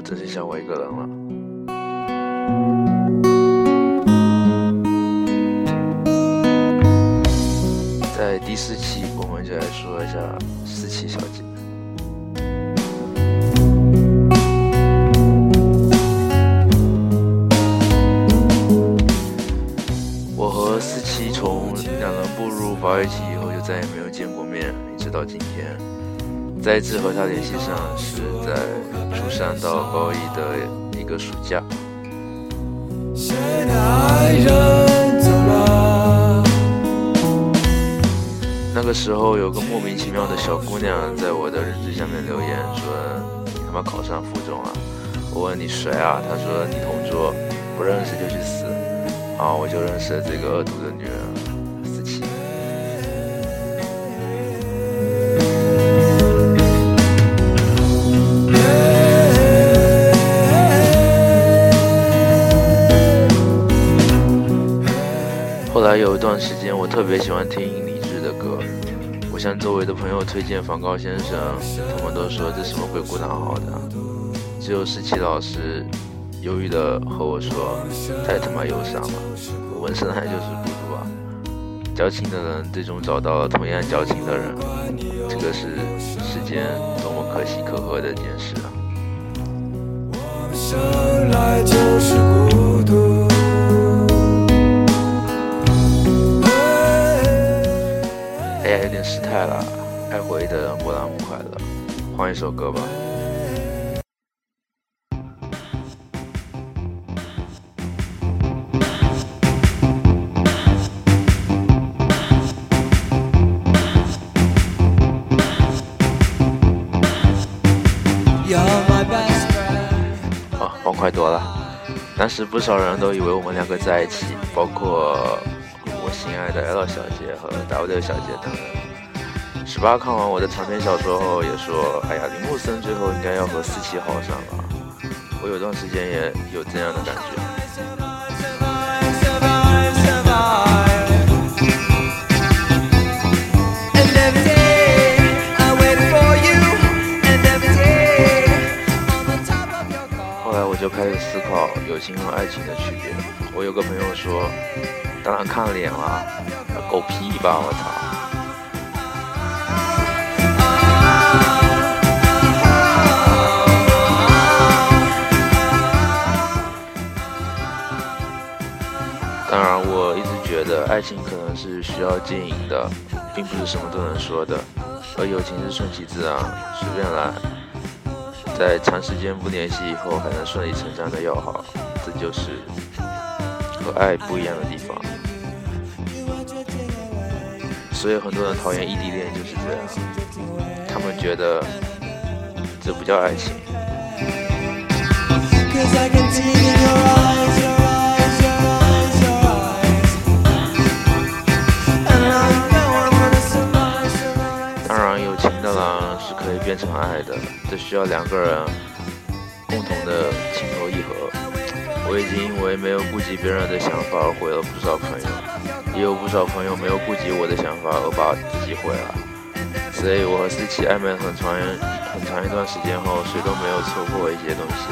就只剩下我一个人了。在第四期，我们就来说一下思琪小姐。我和思琪从两人步入保育期以后，就再也没有见过面，一直到今天。再一次和她联系上，是在初三到高一的一个暑假。那个时候，有个莫名其妙的小姑娘在我的日志下面留言说：“你他妈考上附中了？”我问你谁啊？她说你同桌，不认识就去死。好，我就认识了这个恶毒的女人，后来有一段时间，我特别喜欢听李志的歌。我向周围的朋友推荐梵高先生，他们都说这什么鬼孤单好的。只有思琪老师忧郁的和我说：“太他妈忧伤了，我们生来就是孤独啊。”矫情的人最终找到了同样矫情的人，这个是世间多么可喜可贺的一件事啊！我们生来就是孤独。失态了。爱回忆的人不然不快乐。换一首歌吧。啊，欢快多了。当时不少人都以为我们两个在一起，包括我心爱的 L 小姐和 W 小姐等人。十八看完我的长篇小说后也说：“哎呀，林木森最后应该要和思琪好上了。”我有段时间也有这样的感觉。后来我就开始思考友情和爱情的区别。我有个朋友说：“当然看脸了，狗屁吧，我操！”当然，我一直觉得爱情可能是需要经营的，并不是什么都能说的，而友情是顺其自然，随便来。在长时间不联系以后，还能顺理成章的要好，这就是和爱不一样的地方。所以很多人讨厌异地恋就是这样，他们觉得这不叫爱情。当然，有情的人是可以变成爱的，这需要两个人共同的情投意合。我已经因为没有顾及别人的想法而毁了不少朋友，也有不少朋友没有顾及我的想法而把自己毁了。所以我和思琪暧昧很长很长一段时间后，谁都没有错过一些东西。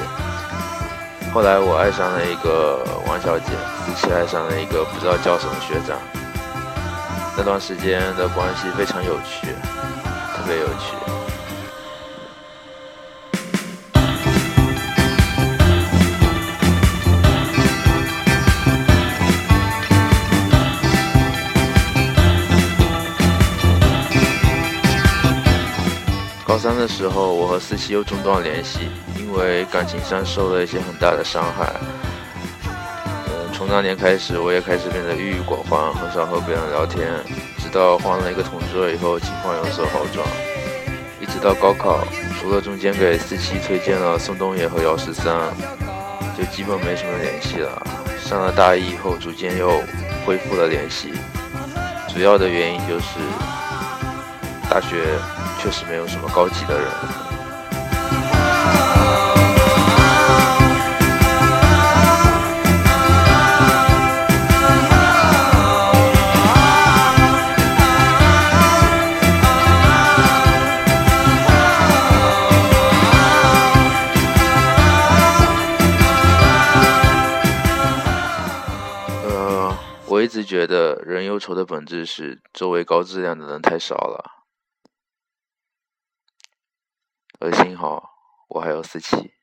后来我爱上了一个王小姐，思琪爱上了一个不知道叫什么学长。那段时间的关系非常有趣，特别有趣。三的时候，我和思琪又中断联系，因为感情上受了一些很大的伤害。嗯，从那年开始，我也开始变得郁郁寡欢，很少和别人聊天。直到换了一个同桌以后，情况有所好转。一直到高考，除了中间给思琪推荐了宋冬野和姚十三，就基本没什么联系了。上了大一以后，逐渐又恢复了联系。主要的原因就是大学确实没有什么高级的人。我一直觉得人忧愁的本质是周围高质量的人太少了。而幸好我还有四七。